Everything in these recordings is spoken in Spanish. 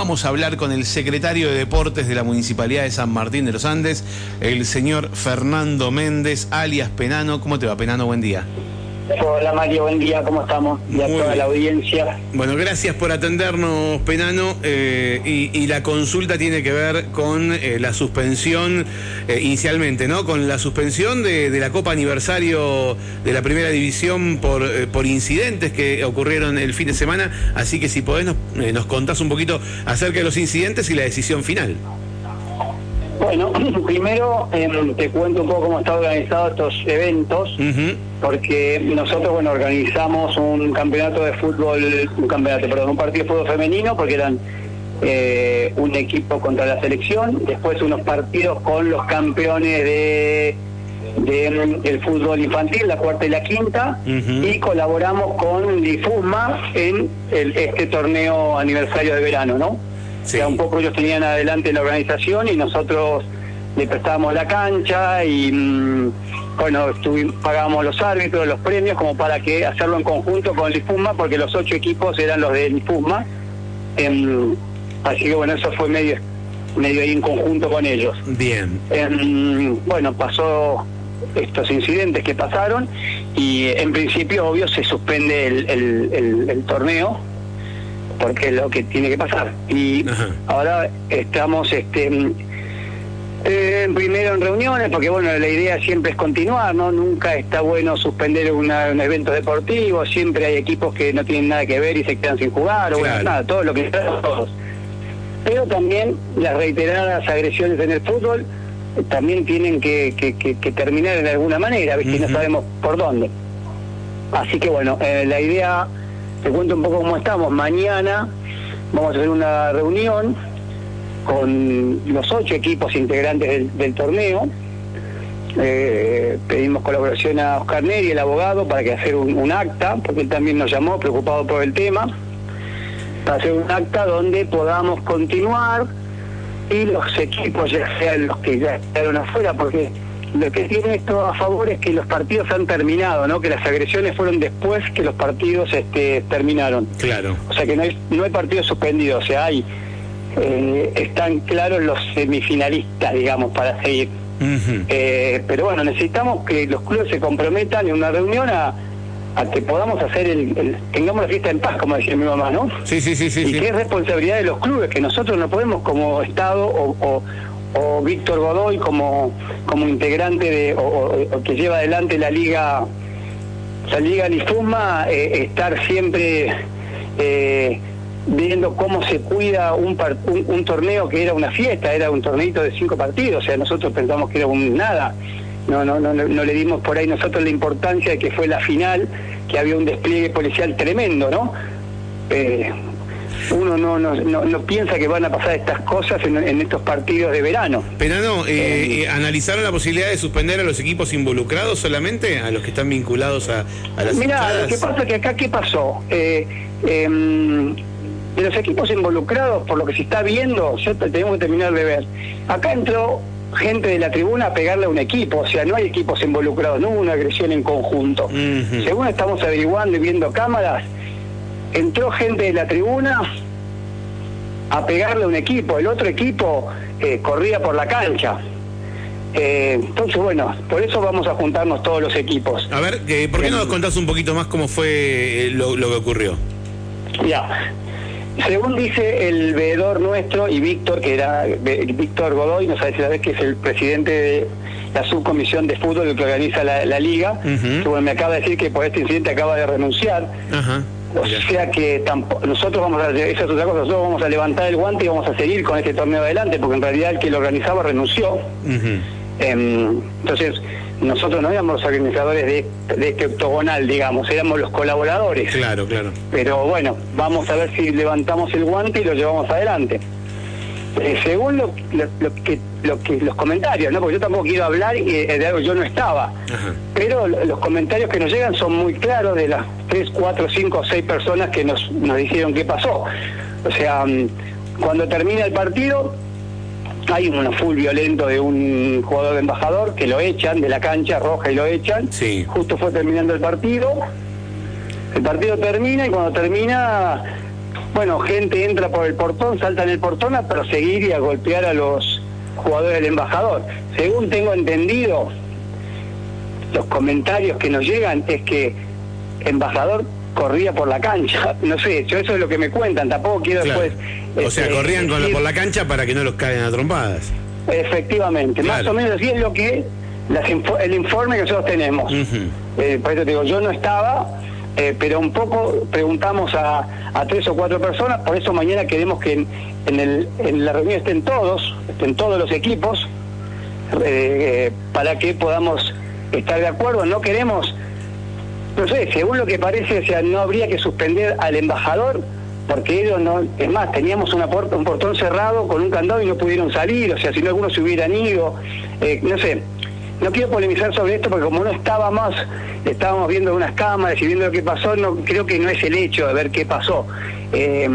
vamos a hablar con el secretario de Deportes de la Municipalidad de San Martín de los Andes, el señor Fernando Méndez, alias Penano. ¿Cómo te va, Penano? Buen día. Hola Mario, buen día, ¿cómo estamos? Y a Muy toda bien. la audiencia. Bueno, gracias por atendernos, Penano. eh, y, y la consulta tiene que ver con eh, la suspensión, eh, inicialmente, ¿no? Con la suspensión de, de la Copa Aniversario de la Primera División por, eh, por incidentes que ocurrieron el fin de semana. Así que si podés nos, eh, nos contás un poquito acerca de los incidentes y la decisión final. Bueno, primero em, te cuento un poco cómo están organizados estos eventos, porque nosotros, bueno, organizamos un campeonato de fútbol, un campeonato, perdón, un partido de fútbol femenino, porque eran eh, un equipo contra la selección, después unos partidos con los campeones de del el fútbol infantil, la cuarta y la quinta, y colaboramos con Difusma en el- este torneo aniversario de verano, ¿no? Sí. O sea, un poco ellos tenían adelante la organización y nosotros le prestábamos la cancha y mm, bueno, pagábamos los árbitros, los premios como para que hacerlo en conjunto con el Difusma porque los ocho equipos eran los del Difusma. Em, así que bueno, eso fue medio medio ahí en conjunto con ellos. Bien. Em, bueno, pasó estos incidentes que pasaron y en principio, obvio, se suspende el, el- el- el torneo porque es lo que tiene que pasar. Y Ajá. ahora estamos este, em, eh, primero en reuniones, porque bueno, la idea siempre es continuar, ¿no? Nunca está bueno suspender una- un evento deportivo, siempre hay equipos que no tienen nada que ver y se quedan sin jugar, o bueno, nada, todo lo que todos pero también las reiteradas agresiones en el fútbol también tienen que, que- que- que terminar de alguna manera, Ujú. no sabemos por dónde. Así que bueno, eh, la idea, te cuento un poco cómo estamos. Mañana vamos a hacer una reunión con los ocho equipos integrantes del, torneo. Eh, pedimos colaboración a Oscar Neri, el abogado, para que hacer un, un acta, porque él también nos llamó preocupado por el tema para hacer un acta donde podamos continuar y los equipos ya sean los que ya quedaron afuera, porque lo que tiene esto a favor es que los partidos han terminado, ¿no? Que las agresiones fueron después que los partidos este, terminaron. Claro. O sea que no hay, no hay partidos suspendidos, o sea, hay eh, están claros los semifinalistas, digamos, para seguir. Eh, pero bueno, necesitamos que los clubes se comprometan en una reunión a, a que podamos hacer el, el- tengamos la fiesta en paz, como decía mi mamá, ¿no? Sí, sí, sí, sí. y sí. que es responsabilidad de los clubes, que nosotros no podemos como Estado o, o- o Víctor Godoy como, como integrante de, o, que lleva adelante la liga, la liga Lifuma, eh, estar siempre eh, viendo cómo se cuida un, par- un, un torneo que era una fiesta, era un torneito de cinco partidos, o sea, nosotros pensamos que era un nada. No, no, no, no, no le dimos por ahí nosotros la importancia de que fue la final, que había un despliegue policial tremendo, ¿no? Eh, uno no, no, no, no piensa que van a pasar estas cosas en, en estos partidos de verano. Penano, eh, eh, ¿analizaron la posibilidad de suspender a los equipos involucrados solamente? ¿A los que están vinculados a, a las Mira, lo que pasa es que acá, ¿qué pasó? Eh, em, de los equipos involucrados, por lo que se está viendo, yo te- tenemos que terminar de ver. Acá entró gente de la tribuna a pegarle a un equipo, o sea, no hay equipos involucrados, no hubo una agresión en conjunto. Según estamos averiguando y viendo cámaras, entró gente de la tribuna a pegarle a un equipo, el otro equipo eh, corría por la cancha. Eh, entonces, bueno, por eso vamos a juntarnos todos los equipos. A ver, eh, ¿por qué no nos contás un poquito más cómo fue eh, lo, lo que ocurrió? Ya. Según dice el veedor nuestro y Víctor, que era Víctor Godoy, no sabes si sabes que es el presidente de la subcomisión de fútbol que organiza la, la liga, que bueno, me acaba de decir que por este incidente acaba de renunciar. Ajá. O sea que tampo- nosotros vamos a, esa es otra cosa, nosotros vamos a levantar el guante y vamos a seguir con este torneo adelante, porque en realidad el que lo organizaba renunció. Em, entonces, nosotros no éramos los organizadores de, de este octogonal, digamos, éramos los colaboradores. Claro, claro. Pero bueno, vamos a ver si levantamos el guante y lo llevamos adelante. Eh, según lo, lo- lo que, lo que los comentarios, ¿no? porque yo tampoco quiero hablar y, eh, de algo yo no estaba, Ajá. pero lo- los comentarios que nos llegan son muy claros de las 3, 4, 5, 6 personas que nos, nos dijeron qué pasó. O sea, mm, cuando termina el partido, hay un full violento de un jugador de embajador que lo echan de la cancha roja y lo echan. Sí. Justo fue terminando el partido. El partido termina y cuando termina bueno, gente entra por el portón, salta en el portón a perseguir y a golpear a los jugadores del embajador. Según tengo entendido, los comentarios que nos llegan es que embajador corría por la cancha. No sé, yo eso es lo que me cuentan, tampoco quiero después... O sea, este, corrían con decir- por la cancha para que no los caigan a trompadas. Efectivamente, más o menos así es lo que las el informe que nosotros tenemos. Eh, por eso te digo, yo no estaba, eh, pero un poco preguntamos a, tres o cuatro personas, por eso mañana queremos que en, en el- en la reunión estén todos, estén todos los equipos, eh, para que podamos estar de acuerdo. No queremos, no sé, según lo que parece, o sea, no habría que suspender al embajador, porque ellos no, es más, teníamos una puerta, un portón cerrado con un candado y no pudieron salir, o sea, si no algunos se hubieran ido, eh, no sé. No quiero polemizar sobre esto porque como no estaba más, estábamos viendo unas cámaras y viendo lo que pasó, no creo que no es el hecho de ver qué pasó. Eh,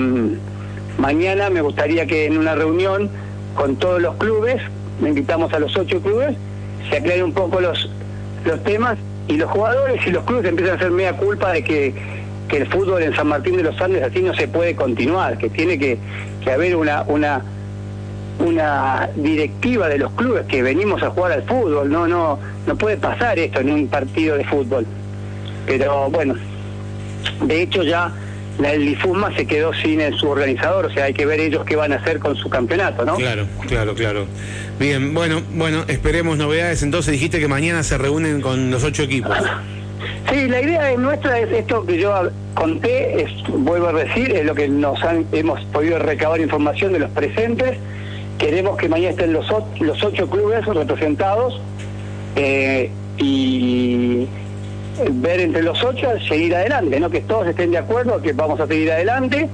mañana me gustaría que en una reunión con todos los clubes, me invitamos a los ocho clubes, se aclaren un poco los, los temas y los jugadores y los clubes empiezan a hacer media culpa de que, que el fútbol en San Martín de los Andes así no se puede continuar, que tiene que, que haber una, una una directiva de los clubes que venimos a jugar al fútbol, no, no, no puede pasar esto en un partido de fútbol. Pero bueno, de hecho ya la el Difusma se quedó sin el, su organizador, o sea, hay que ver ellos qué van a hacer con su campeonato, ¿no? Claro, claro, claro. Bien, bueno, bueno, esperemos novedades. Entonces dijiste que mañana se reúnen con los ocho equipos. Sí, la idea de nuestra es esto que yo conté, es, vuelvo a decir, es lo que nos han, hemos podido recabar información de los presentes. Queremos que mañana estén los, ocho clubes representados eh, y ver entre los ocho seguir adelante, ¿no? Que todos estén de acuerdo que vamos a seguir adelante,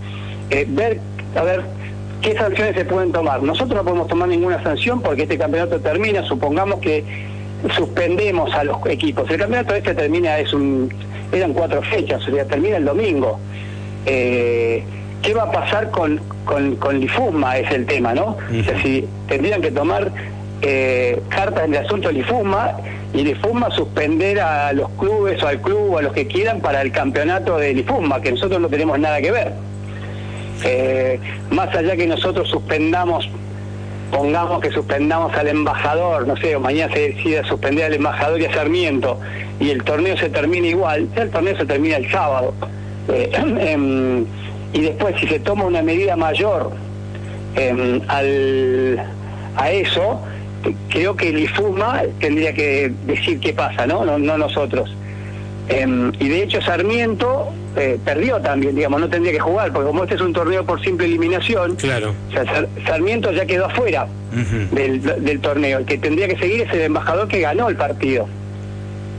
eh, ver, a ver qué sanciones se pueden tomar. Nosotros no podemos tomar ninguna sanción porque este campeonato termina, supongamos que suspendemos a los equipos. El campeonato este termina, es un, eran cuatro fechas, o sea, termina el domingo. Eh, ¿Qué va a pasar con, con, con Lifusma? Es el tema, ¿no? O sea, si tendrían que tomar eh, cartas en el asunto de Lifusma y Lifusma suspender a los clubes o al club o a los que quieran para el campeonato de Lifusma, que nosotros no tenemos nada que ver. Eh, más allá que nosotros suspendamos pongamos que suspendamos al embajador, no sé, o mañana se decida suspender al embajador y a Sarmiento, y el torneo se termina igual, ya el torneo se termina el sábado. Eh, em, y después, si se toma una medida mayor em, al, a eso, creo que el IFUMA tendría que decir qué pasa, ¿no? No, no nosotros. Em, y de hecho Sarmiento eh, perdió también, digamos, no tendría que jugar, porque como este es un torneo por simple eliminación, Claro. o sea, Sar- Sarmiento ya quedó afuera del, del torneo. El que tendría que seguir es el embajador que ganó el partido.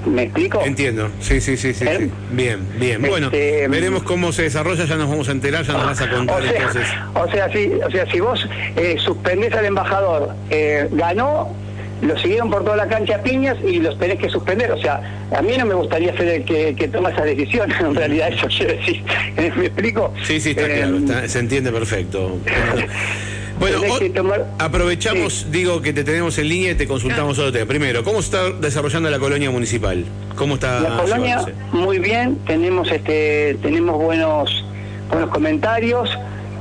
¿Me explico? Entiendo, sí, sí, sí, sí, ¿Eh? sí. Bien, bien. Bueno, Este, veremos cómo se desarrolla, ya nos vamos a enterar, ya nos vas a contar O sea, entonces. o sea, si, o sea, si vos eh, suspendés al embajador, eh, ganó, lo siguieron por toda la cancha a piñas y los tenés que suspender. O sea, a mí no me gustaría ser el que, que toma esa decisión, en realidad eso quiero decir. ¿Me explico? Sí, sí, está Eh, claro, está- se entiende perfecto. Bueno, o- tomar- aprovechamos, digo, que te tenemos en línea y te consultamos otro tema. Primero, ¿cómo está desarrollando la colonia municipal? ¿Cómo está La colonia llevándose? muy bien, tenemos este, tenemos buenos, buenos comentarios,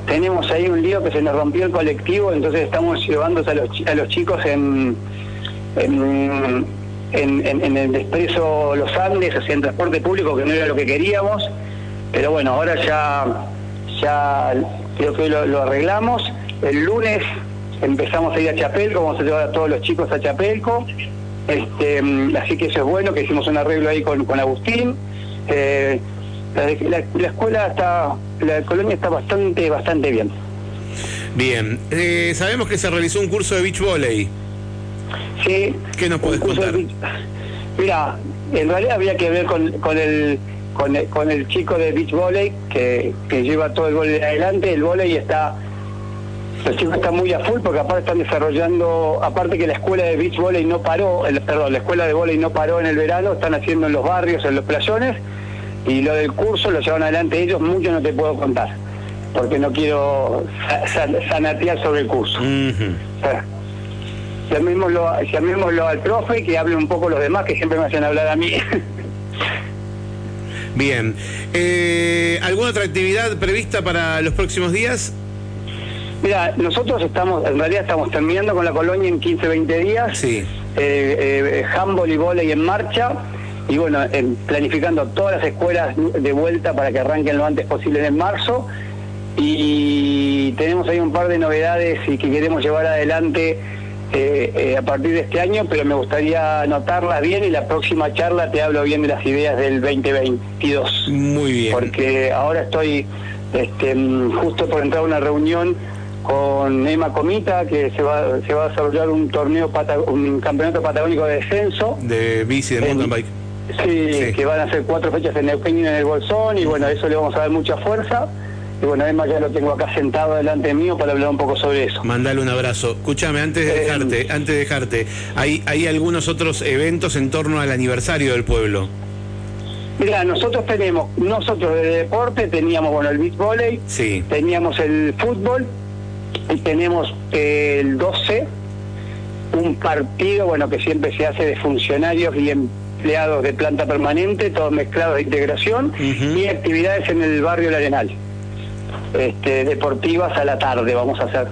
tenemos ahí un lío que se nos rompió el colectivo, entonces estamos llevando a los, a los chicos en, en, en- el expreso Los Andes, sea, en transporte público, que no era lo que queríamos, pero bueno, ahora ya, ya creo que lo, lo arreglamos. El lunes empezamos a ir a Chapelco, vamos a llevar a todos los chicos a Chapelco. Este, mm, así que eso es bueno, que hicimos un arreglo ahí con, con Agustín. Eh, la, la- la escuela está, la colonia está bastante, bastante bien. Bien, eh, sabemos que se realizó un curso de beach volley. Sí. ¿Qué nos curso contar? de- Mira, en realidad había que ver con, con el con el, con el chico de beach volley que, que lleva todo el volley adelante. El volley está los chicos están muy a full porque aparte están desarrollando, aparte que la escuela de beach volley no paró, el- perdón, la escuela de volley no paró en el verano, están haciendo en los barrios, en los playones, y lo del curso lo llevan adelante ellos, mucho no te puedo contar, porque no quiero sa- sa- sanatear sobre el curso. O sea, Llamémoslo, llamémoslo al profe que hable un poco los demás que siempre me hacen hablar a mí. Bien. Eh, ¿Alguna otra actividad prevista para los próximos días? Mira, nosotros estamos, en realidad estamos terminando con la colonia en 15, 20 días. Sí. Eh, eh, handball y volei en marcha. Y bueno, planificando todas las escuelas de vuelta para que arranquen lo antes posible en marzo. Y tenemos ahí un par de novedades y que queremos llevar adelante eh, eh, a partir de este año, pero me gustaría anotarlas bien y la próxima charla te hablo bien de las ideas del 2022. Muy bien. Porque ahora estoy este, justo por entrar a una reunión con Emma Comita, que se va, se va a desarrollar un torneo, un campeonato patagónico de descenso. De bici, de mountain bike. Sí, que van a ser cuatro fechas en Neuquén y en el Bolsón, y bueno, eso le vamos a dar mucha fuerza. Y bueno, además ya lo tengo acá sentado delante mío para hablar un poco sobre eso. Mandale un abrazo. Escúchame, antes de eh, dejarte, antes de dejarte, ¿hay, ¿hay algunos otros eventos en torno al aniversario del pueblo? Mira, nosotros tenemos, nosotros de deporte teníamos, bueno, el beach volley, sí. teníamos el fútbol y tenemos el 12, un partido, bueno, que siempre se hace de funcionarios y empleados de planta permanente, todos mezclados de integración, y actividades en el barrio El Arenal este, deportivas a la tarde vamos a hacer.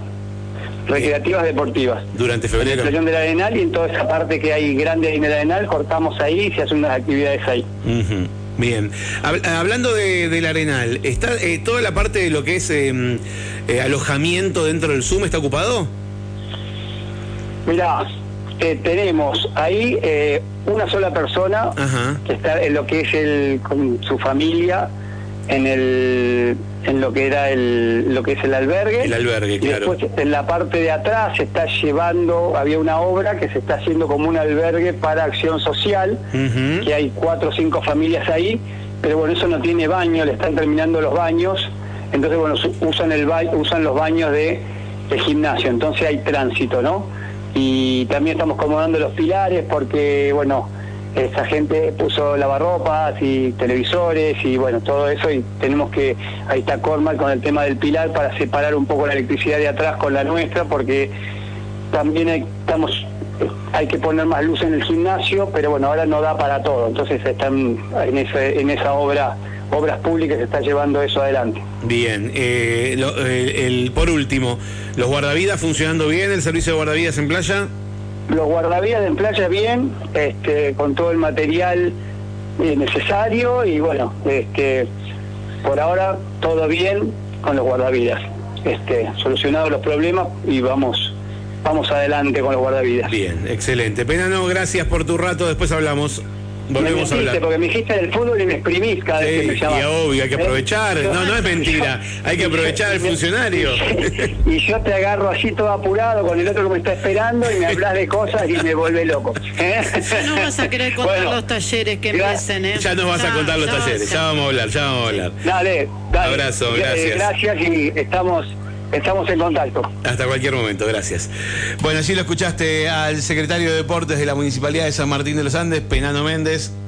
Recreativas deportivas. Durante febrero. En del Arenal y en toda esa parte que hay grande en el Arenal, cortamos ahí y se hacen unas actividades ahí. Bien, hablando de, del Arenal, ¿está eh, toda la parte de lo que es em, eh, alojamiento dentro del Zoom está ocupado? Mirá, eh, tenemos ahí una sola persona que está en lo que es el con su familia en el en lo que era el lo que es el albergue. El albergue, y Después en la parte de atrás se está llevando, había una obra que se está haciendo como un albergue para acción social, que hay cuatro o cinco familias ahí, pero bueno, eso no tiene baño, le están terminando los baños, entonces bueno, usan el usan los baños de, de gimnasio, entonces hay tránsito, ¿no? Y también estamos acomodando los pilares porque bueno, esa gente puso lavarropas y televisores y bueno, todo eso y tenemos que, ahí está Cormal con el tema del pilar para separar un poco la electricidad de atrás con la nuestra porque también hay, estamos hay que poner más luz en el gimnasio, pero bueno, ahora no da para todo, entonces están en, en esa obra obras públicas se está llevando eso adelante. Bien, eh, el, por último, ¿los guardavidas funcionando bien, el servicio de guardavidas en playa? Los guardavidas en playa bien, este, con todo el material eh, necesario y bueno, este, por ahora todo bien con los guardavidas. Este, solucionados los problemas y vamos, vamos adelante con los guardavidas. Bien, excelente. Penano, gracias por tu rato, después hablamos. Volvemos a hablar. Porque me dijiste del fútbol y me exprimís cada vez que me llamas. Y obvio, hay que aprovechar. No, no es mentira. Hay que aprovechar al funcionario. Y yo te agarro así todo apurado con el otro que me está esperando y me hablas de cosas y me vuelve loco. ¿eh? No vas a querer contar los talleres que empiecen, ¿eh? Ya nos vas a contar los talleres. Ya vamos a hablar, ya vamos a hablar. Dale, dale. Abrazo, gracias. Gracias y estamos Estamos en contacto. Hasta cualquier momento, gracias. Bueno, así lo escuchaste al secretario de Deportes de la Municipalidad de San Martín de los Andes, Penano Méndez.